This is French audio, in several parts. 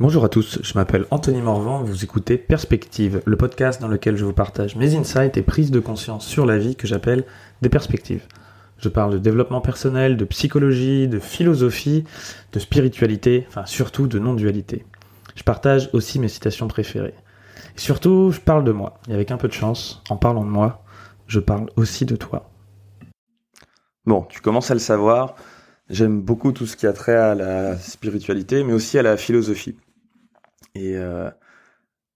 Bonjour à tous, je m'appelle Anthony Morvan, vous écoutez Perspective, le podcast dans lequel je vous partage mes insights et prises de conscience sur la vie que j'appelle des perspectives. Je parle de développement personnel, de psychologie, de philosophie, de spiritualité, enfin surtout de non-dualité. Je partage aussi mes citations préférées. Et surtout, je parle de moi. Et avec un peu de chance, en parlant de moi, je parle aussi de toi. Bon, tu commences à le savoir, j'aime beaucoup tout ce qui a trait à la spiritualité, mais aussi à la philosophie. Et, euh,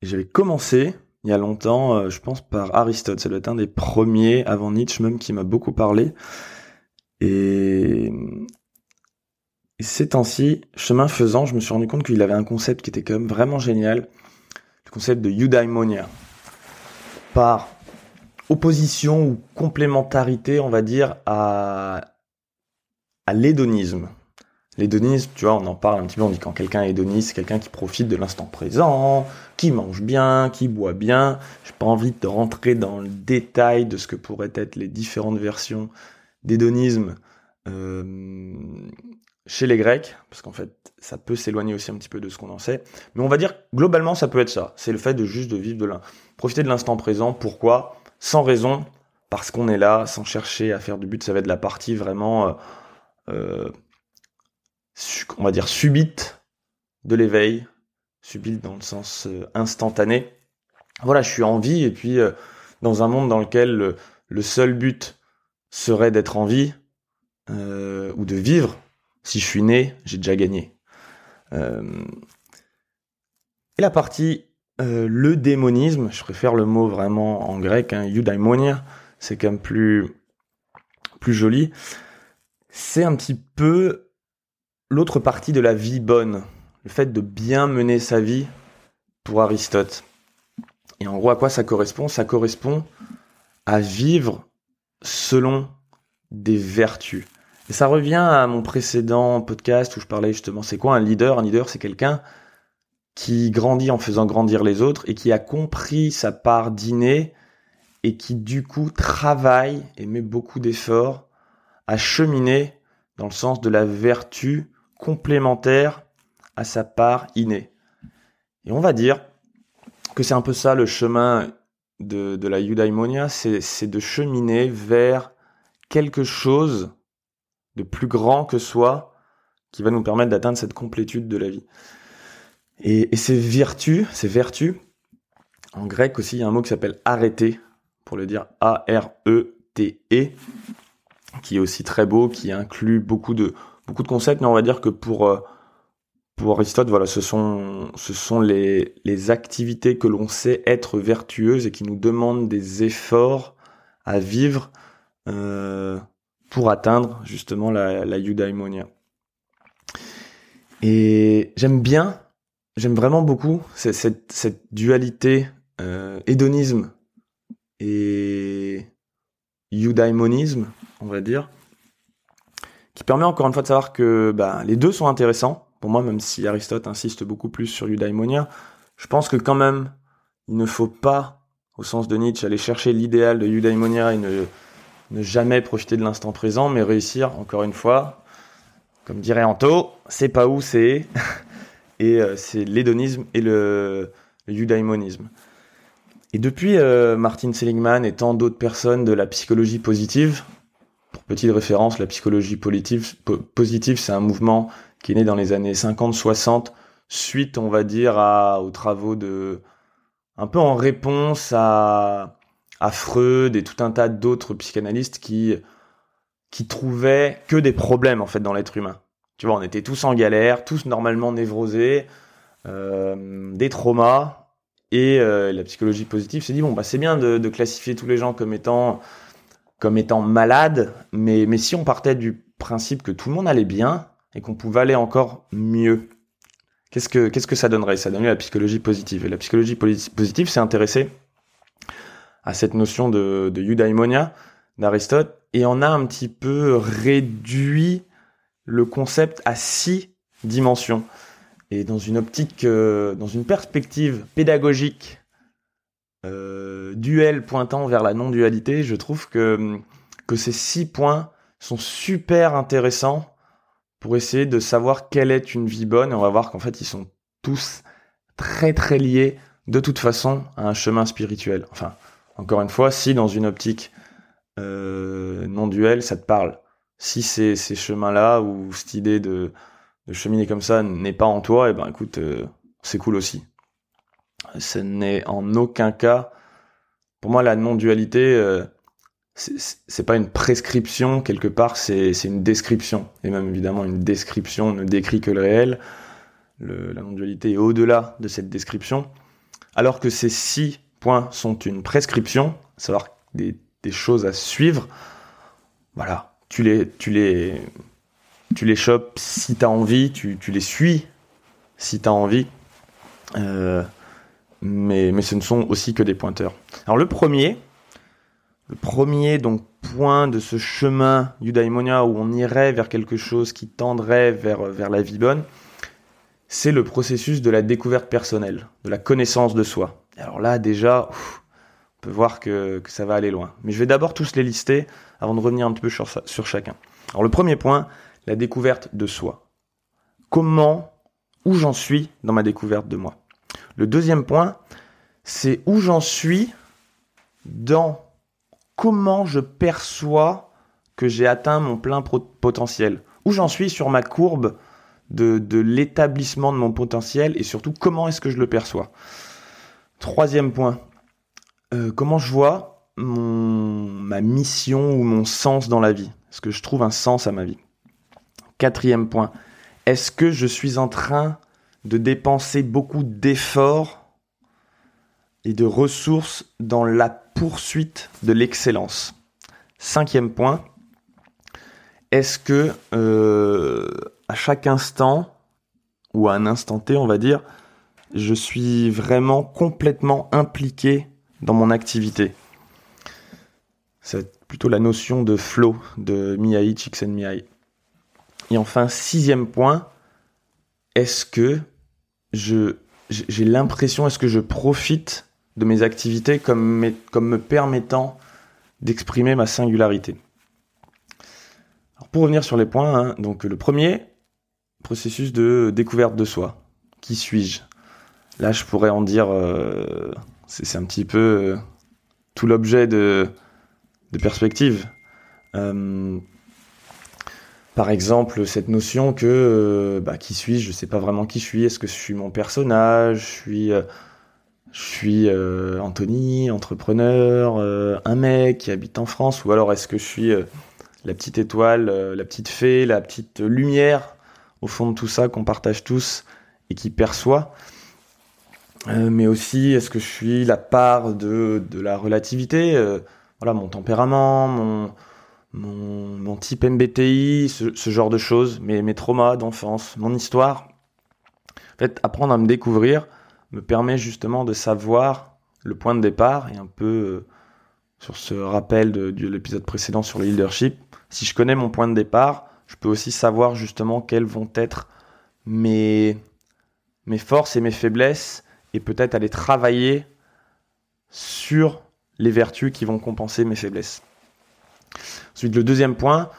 j'avais commencé il y a longtemps, euh, je pense par Aristote. Ça doit être un des premiers avant Nietzsche même qui m'a beaucoup parlé. Et, et ces temps-ci, chemin faisant, je me suis rendu compte qu'il avait un concept qui était quand même vraiment génial, le concept de eudaimonia. Par opposition ou complémentarité, on va dire, à, à l'hédonisme. L'hédonisme, tu vois, on en parle un petit peu, on dit quand quelqu'un est hédoniste, c'est quelqu'un qui profite de l'instant présent, qui mange bien, qui boit bien. J'ai pas envie de rentrer dans le détail de ce que pourraient être les différentes versions d'hédonisme euh, chez les Grecs, parce qu'en fait, ça peut s'éloigner aussi un petit peu de ce qu'on en sait. Mais on va dire, globalement, ça peut être ça. C'est le fait de juste de vivre de l'un. Profiter de l'instant présent. Pourquoi? Sans raison, parce qu'on est là, sans chercher à faire du but. Ça va être la partie vraiment... Euh, euh, on va dire, subite de l'éveil, subite dans le sens euh, instantané. Voilà, je suis en vie et puis euh, dans un monde dans lequel le, seul but serait d'être en vie euh, ou de vivre, si je suis né, j'ai déjà gagné. et la partie le démonisme, je préfère le mot vraiment en grec, hein, eudaimonia, c'est quand même plus plus joli. C'est un petit peu l'autre partie de la vie bonne, le fait de bien mener sa vie pour Aristote. Et en gros, à quoi ça correspond? Ça correspond à vivre selon des vertus. Et ça revient à mon précédent podcast où je parlais justement, c'est quoi un leader? Un leader, c'est quelqu'un qui grandit en faisant grandir les autres et qui a compris sa part d'inné et qui du coup travaille et met beaucoup d'efforts à cheminer dans le sens de la vertu complémentaire à sa part innée. Et on va dire que c'est un peu ça le chemin de, de la eudaimonia, c'est de cheminer vers quelque chose de plus grand que soi qui va nous permettre d'atteindre cette complétude de la vie. Et, ces vertus, ces vertus, en grec aussi, il y a un mot qui s'appelle arrêter, pour le dire A-R-E-T-E, -E, qui est aussi très beau, qui inclut beaucoup de, beaucoup de concepts, mais on va dire que pour euh, pour Aristote, voilà, ce sont ce sont les les activités que l'on sait être vertueuses et qui nous demandent des efforts à vivre euh, pour atteindre justement la, la eudaimonia. Et j'aime bien, j'aime vraiment beaucoup cette, cette, dualité euh, hédonisme et eudaimonisme, on va dire qui permet encore une fois de savoir que bah, les deux sont intéressants. Pour moi, même si Aristote insiste beaucoup plus sur eudaimonia, je pense que quand même, il ne faut pas, au sens de Nietzsche, aller chercher l'idéal de eudaimonia et ne, ne jamais profiter de l'instant présent, mais réussir, encore une fois, comme dirait Anto, c'est pas où c'est, et euh, c'est l'hédonisme et le, eudaimonisme. Et depuis euh, Martin Seligman et tant d'autres personnes de la psychologie positive, petite référence, la psychologie positive, c'est un mouvement qui est né dans les années 50-60, suite, on va dire, aux travaux de, un peu en réponse à, à Freud et tout un tas d'autres psychanalystes qui, trouvaient que des problèmes, en fait, dans l'être humain. Tu vois, on était tous en galère, tous normalement névrosés, euh, des traumas, et euh, la psychologie positive s'est dit, bon, bah, c'est bien de classifier tous les gens comme étant comme étant malade, mais, mais si on partait du principe que tout le monde allait bien et qu'on pouvait aller encore mieux, qu'est-ce que, qu'est-ce que ça donnerait? Ça donnerait la psychologie positive. Et la psychologie positive s'est intéressée à cette notion de, de eudaimonia d'Aristote et on a un petit peu réduit le concept à six dimensions. Et dans une optique, euh, dans une perspective pédagogique duel pointant vers la non-dualité, je trouve que, que ces six points sont super intéressants pour essayer de savoir quelle est une vie bonne. On va voir qu'en fait, ils sont tous très très liés de toute façon à un chemin spirituel. Enfin, encore une fois, si dans une optique euh, non duel, ça te parle. Si ces, ces chemins-là ou cette idée de, de, cheminer comme ça n'est pas en toi, et eh ben écoute, euh, c'est cool aussi. Ce n'est en aucun cas, pour moi, la non-dualité, euh, c'est pas une prescription quelque part, c'est une description. Et même évidemment, une description ne décrit que le réel. La non-dualité est au-delà de cette description. Alors que ces six points sont une prescription, à savoir des des choses à suivre, voilà, tu les, tu les, tu les chopes si tu as envie, tu, tu, les suis si tu as envie. Euh, mais, mais ce ne sont aussi que des pointeurs. Alors le premier, le premier donc point de ce chemin Eudaimonia où on irait vers quelque chose qui tendrait vers, vers la vie bonne, c'est le processus de la découverte personnelle, de la connaissance de soi. Alors là déjà, peut voir que, ça va aller loin. Mais je vais d'abord tous les lister avant de revenir un petit peu sur, sur chacun. Alors le premier point, la découverte de soi. Comment, où j'en suis dans ma découverte de moi? Le deuxième point, c'est où j'en suis dans comment je perçois que j'ai atteint mon plein potentiel. Où j'en suis sur ma courbe de, l'établissement de mon potentiel et surtout comment est-ce que je le perçois. Troisième point, euh, comment je vois mon, ma mission ou mon sens dans la vie Est-ce que je trouve un sens à ma vie Quatrième point, est-ce que je suis en train de dépenser beaucoup d'efforts et de ressources dans la poursuite de l'excellence Cinquième point, est-ce que euh, à chaque instant, ou à un instant T, on va dire, je suis vraiment complètement impliqué dans mon activité? C'est plutôt la notion de flow de Miyai Csikszentmihalyi. Et enfin, sixième point, est-ce que je j'ai l'impression, est-ce que je profite de mes activités comme, comme me permettant d'exprimer ma singularité? Alors Pour revenir sur les points, hein, donc le premier, processus de découverte de soi. Qui suis-je? Là, je pourrais en dire euh, c'est un petit peu euh, tout l'objet de, de perspective. Euh, par exemple, cette notion que euh, bah, qui suis-je Je sais pas vraiment qui je suis. Est-ce que je suis mon personnage? Je suis, je suis Anthony, entrepreneur, un mec qui habite en France, ou alors est-ce que je suis la petite étoile, la petite fée, la petite lumière au fond de tout ça qu'on partage tous et qui perçoit? Euh, mais aussi est-ce que je suis la part de, de la relativité, euh, voilà mon tempérament, mon, mon, type MBTI, ce, genre de choses, mes, traumas d'enfance, mon histoire. En fait, apprendre à me découvrir me permet justement de savoir le point de départ et un peu euh, sur ce rappel de, de l'épisode précédent sur le leadership. Si je connais mon point de départ, je peux aussi savoir justement quelles vont être mes, mes forces et mes faiblesses et peut-être aller travailler sur les vertus qui vont compenser mes faiblesses. Ensuite, le deuxième point,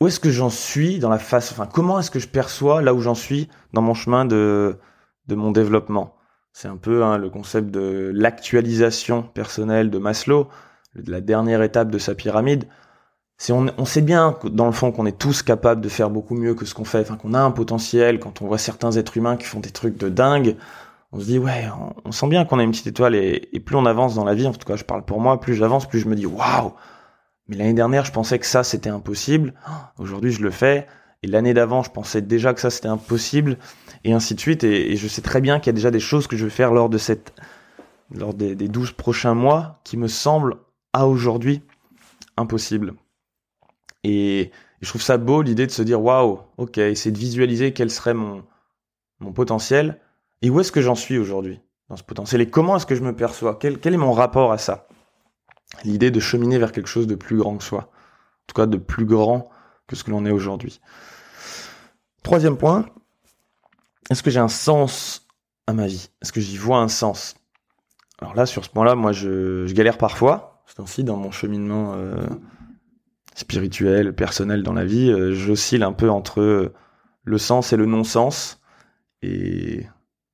où est-ce que j'en suis dans la phase, enfin, comment est-ce que je perçois là où j'en suis dans mon chemin de, de mon développement? C'est un peu hein, le concept de l'actualisation personnelle de Maslow, de la dernière étape de sa pyramide. On, on, sait bien dans le fond qu'on est tous capables de faire beaucoup mieux que ce qu'on fait, enfin qu'on a un potentiel. Quand on voit certains êtres humains qui font des trucs de dingue, on se dit ouais, on, sent bien qu'on a une petite étoile et, plus on avance dans la vie, en tout cas je parle pour moi, plus j'avance, plus je me dis waouh. Mais l'année dernière, je pensais que ça c'était impossible. Aujourd'hui, je le fais. Et l'année d'avant, je pensais déjà que ça c'était impossible, et ainsi de suite. Et, je sais très bien qu'il y a déjà des choses que je vais faire lors de cette, lors des, des 12 prochains mois qui me semblent à aujourd'hui impossibles. Et, je trouve ça beau l'idée de se dire waouh, ok, c'est de visualiser quel serait mon, mon potentiel et où est-ce que j'en suis aujourd'hui dans ce potentiel? Et comment est-ce que je me perçois? Quel est mon rapport à ça? L'idée de cheminer vers quelque chose de plus grand que soi. En tout cas, de plus grand que ce que l'on est aujourd'hui. Troisième point, est-ce que j'ai un sens à ma vie? Est-ce que j'y vois un sens? Alors là, sur ce point-là, moi, je, je, galère parfois. C'est ainsi dans mon cheminement euh, spirituel, personnel dans la vie. Euh, J'oscille un peu entre le sens et le non-sens. Et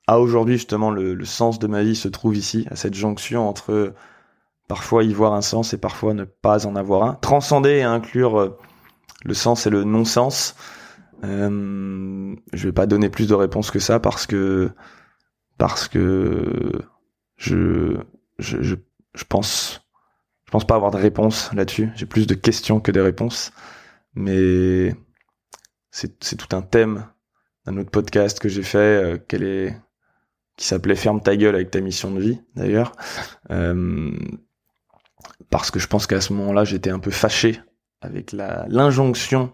à aujourd'hui justement le, sens de ma vie se trouve ici, à cette jonction entre parfois y voir un sens et parfois ne pas en avoir un. Transcender et inclure euh, le sens et le non-sens. Euh, je vais pas donner plus de réponses que ça parce que parce que je je, je, pense je pense pas avoir de réponse là-dessus. J'ai plus de questions que des réponses. Mais c'est, c'est tout un thème d'un autre podcast que j'ai fait, euh, qu'elle est, qui s'appelait Ferme ta gueule avec ta mission de vie, d'ailleurs. Euh, parce que je pense qu'à ce moment-là, j'étais un peu fâché avec l'injonction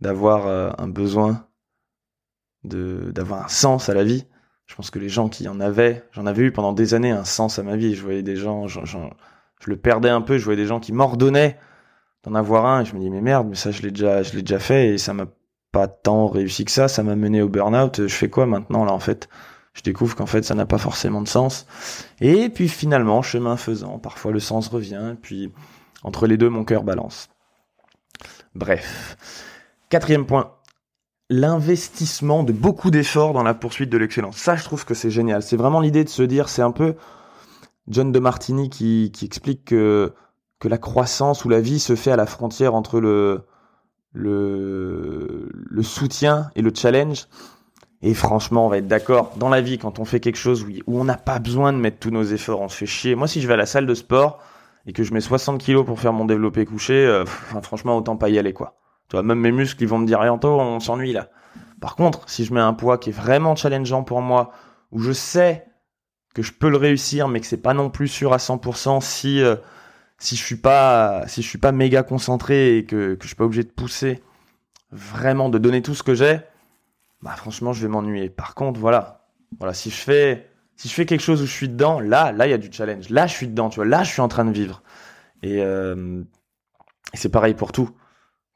d'avoir euh, un besoin, d'avoir un sens à la vie. Je pense que les gens qui en avaient, j'en avais eu pendant des années un sens à ma vie. Je voyais des gens, je le perdais un peu. Je voyais des gens qui m'ordonnaient d'en avoir un et je me dis mais merde, mais ça je l'ai déjà, je l'ai déjà fait et ça m'a pas tant réussi que ça. Ça m'a mené au burn-out. Je fais quoi maintenant là en fait? Je découvre qu'en fait ça n'a pas forcément de sens. Et puis finalement, chemin faisant, parfois le sens revient. puis entre les deux, mon cœur balance. Bref. Quatrième point, l'investissement de beaucoup d'efforts dans la poursuite de l'excellence. Ça, je trouve que c'est génial. C'est vraiment l'idée de se dire, c'est un peu John de Martini qui, explique que, la croissance ou la vie se fait à la frontière entre le soutien et le challenge. Et franchement, on va être d'accord, dans la vie, quand on fait quelque chose où, on n'a pas besoin de mettre tous nos efforts, on se fait chier. Moi, si je vais à la salle de sport et que je mets 60 kilos pour faire mon développé couché, euh, franchement, autant pas y aller, quoi. Tu vois, même mes muscles, ils vont me dire, bientôt, on s'ennuie là. Par contre, si je mets un poids qui est vraiment challengeant pour moi, où je sais que je peux le réussir, mais que c'est pas non plus sûr à 100% si euh, si je suis pas si je suis pas méga concentré et que que je suis pas obligé de pousser vraiment de donner tout ce que j'ai, bah franchement je vais m'ennuyer. Par contre voilà voilà si je fais si je fais quelque chose où je suis dedans, là là il y a du challenge, là je suis dedans, tu vois, là je suis en train de vivre. Et, euh, c'est pareil pour tout.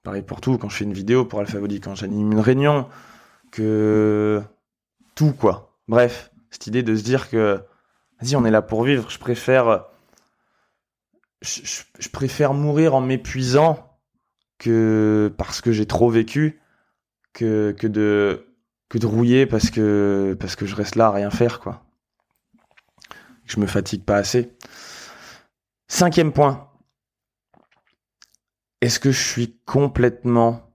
Pareil pour tout quand je fais une vidéo pour Alpha Body, quand j'anime une réunion, que tout quoi. Bref, cette idée de se dire que, vas-y, on est là pour vivre, je préfère, je, préfère mourir en m'épuisant que parce que j'ai trop vécu, que de, que de rouiller parce que, parce que je reste là à rien faire, quoi. Je me fatigue pas assez. Cinquième point. Est-ce que je suis complètement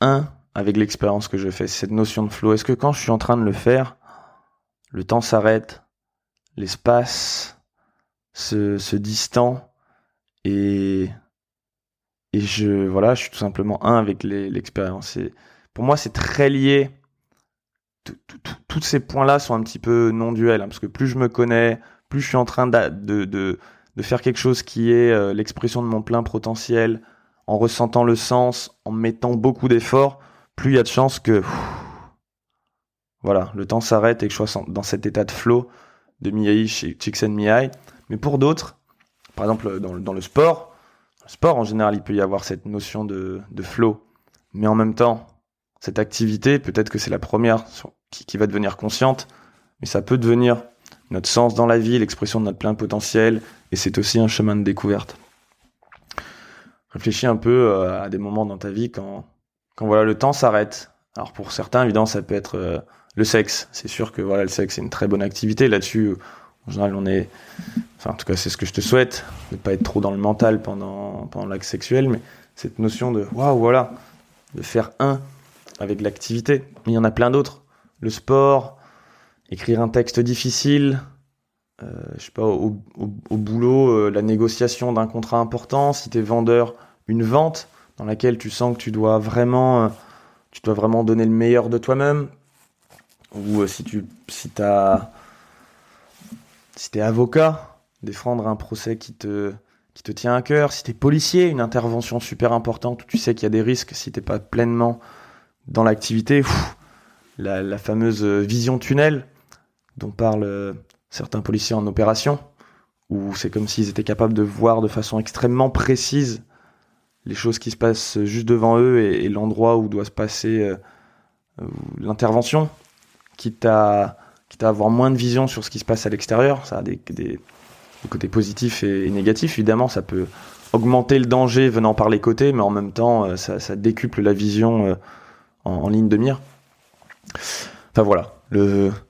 un avec l'expérience que je fais, cette notion de flow Est-ce que quand je suis en train de le faire, le temps s'arrête, l'espace se, distend et et je voilà, je suis tout simplement un avec l'expérience. Pour moi, c'est très lié. Tous ces points-là sont un petit peu non duels, hein, parce que plus je me connais, plus je suis en train de, de, de, faire quelque chose qui est euh, l'expression de mon plein potentiel, en ressentant le sens, en mettant beaucoup d'efforts, plus il y a de chances que voilà, le temps s'arrête et que je sois dans cet état de flow de Miyai chez Csikszentmihalyi. Mais pour d'autres, par exemple dans, le sport, le sport en général, il peut y avoir cette notion de, de flow. Mais en même temps, cette activité, peut-être que c'est la première qui, va devenir consciente, mais ça peut devenir notre sens dans la vie, l'expression de notre plein potentiel, et c'est aussi un chemin de découverte. Réfléchis un peu euh, à des moments dans ta vie quand, voilà le temps s'arrête. Alors pour certains, évidemment, ça peut être euh, le sexe, c'est sûr que voilà, le sexe c'est une très bonne activité. Là-dessus, en général, on est, enfin en tout cas, c'est ce que je te souhaite, de pas être trop dans le mental pendant pendant l'acte sexuel, mais cette notion de waouh, voilà, de faire un avec l'activité. Mais il y en a plein d'autres. Le sport, écrire un texte difficile, euh, je sais pas, au, boulot, euh, la négociation d'un contrat important, si tu es vendeur, une vente dans laquelle tu sens que tu dois vraiment, euh, tu dois vraiment donner le meilleur de toi-même, ou euh, si tu si avocat, défendre un procès qui te qui te tient à cœur, si t'es policier, une intervention super importante où tu sais qu'il y a des risques si t'es pas pleinement dans l'activité, la, fameuse vision tunnel dont parlent euh, certains policiers en opération, où c'est comme s'ils étaient capables de voir de façon extrêmement précise les choses qui se passent juste devant eux et, l'endroit où doit se passer euh, l'intervention quitte à, quitte à avoir moins de vision sur ce qui se passe à l'extérieur. Ça a des, côtés positifs et, négatifs. Évidemment, ça peut augmenter le danger venant par les côtés, mais en même temps, euh, ça décuple la vision en, ligne de mire. Enfin voilà,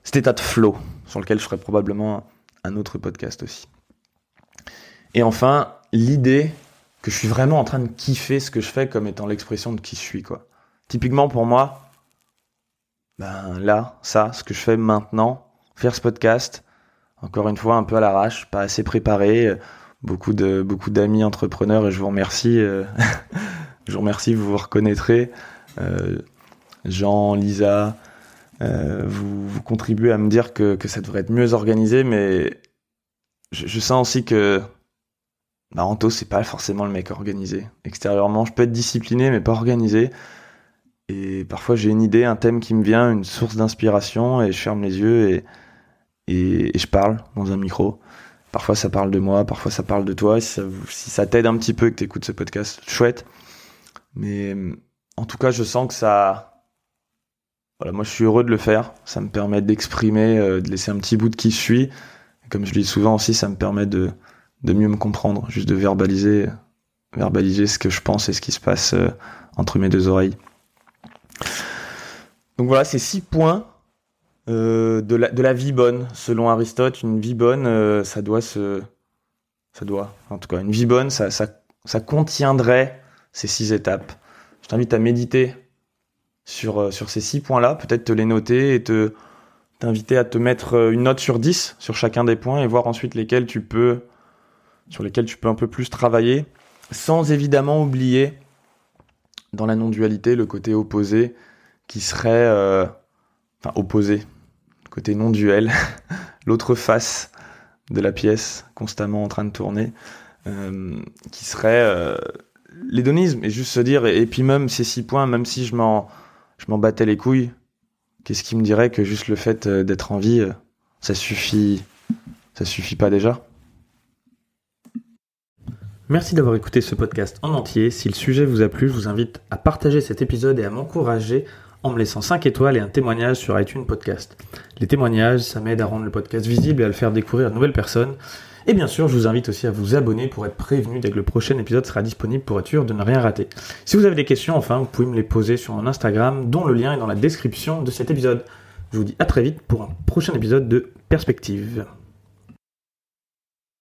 cet état de flow sur lequel je ferai probablement un autre podcast aussi. Et enfin, l'idée que je suis vraiment en train de kiffer ce que je fais comme étant l'expression de qui je suis, quoi. Typiquement pour moi, ben là, ça, ce que je fais maintenant, faire ce podcast, encore une fois un peu à l'arrache, pas assez préparé, beaucoup de beaucoup d'amis entrepreneurs et je vous remercie, euh, je vous remercie, vous vous reconnaîtrez, euh, Jean, Lisa, euh, vous, contribuez à me dire que, que ça devrait être mieux organisé, mais je, sens aussi que bah, Anto, c'est pas forcément le mec organisé. Extérieurement, je peux être discipliné, mais pas organisé. Et parfois, j'ai une idée, un thème qui me vient, une source d'inspiration, et je ferme les yeux et, et, je parle dans un micro. Parfois, ça parle de moi, parfois, ça parle de toi. Si ça, si ça t'aide un petit peu que tu écoutes ce podcast, chouette. Mais en tout cas, je sens que ça. Moi, je suis heureux de le faire. Ça me permet d'exprimer, euh, de laisser un petit bout de qui je suis. comme je le dis souvent aussi, ça me permet de mieux me comprendre, juste de verbaliser, verbaliser ce que je pense et ce qui se passe euh, entre mes deux oreilles. Donc voilà, c'est six points euh, de, la, vie bonne, selon Aristote. Une vie bonne, ça doit se, ça doit, en tout cas, une vie bonne, ça, ça contiendrait ces six étapes. Je t'invite à méditer sur, sur ces six points-là, peut-être te les noter et te t'inviter à te mettre une note sur 10 sur chacun des points et voir ensuite lesquels tu peux sur lesquels tu peux un peu plus travailler, sans évidemment oublier dans la non-dualité le côté opposé qui serait euh, enfin opposé, côté non-duel, l'autre face de la pièce constamment en train de tourner, euh, qui serait euh, l'hédonisme. Et juste se dire et, puis même ces six points, même si je m'en je m'en battais les couilles, qu'est-ce qui me dirait que juste le fait d'être en vie, ça suffit, ça suffit pas déjà? Merci d'avoir écouté ce podcast en entier. Si le sujet vous a plu, je vous invite à partager cet épisode et à m'encourager en me laissant 5 étoiles et un témoignage sur iTunes Podcast. Les témoignages, ça m'aide à rendre le podcast visible et à le faire découvrir à de nouvelles personnes. Et bien sûr, je vous invite aussi à vous abonner pour être prévenu dès que le prochain épisode sera disponible pour être sûr de ne rien rater. Si vous avez des questions, enfin, vous pouvez me les poser sur mon Instagram, dont le lien est dans la description de cet épisode. Je vous dis à très vite pour un prochain épisode de Perspective.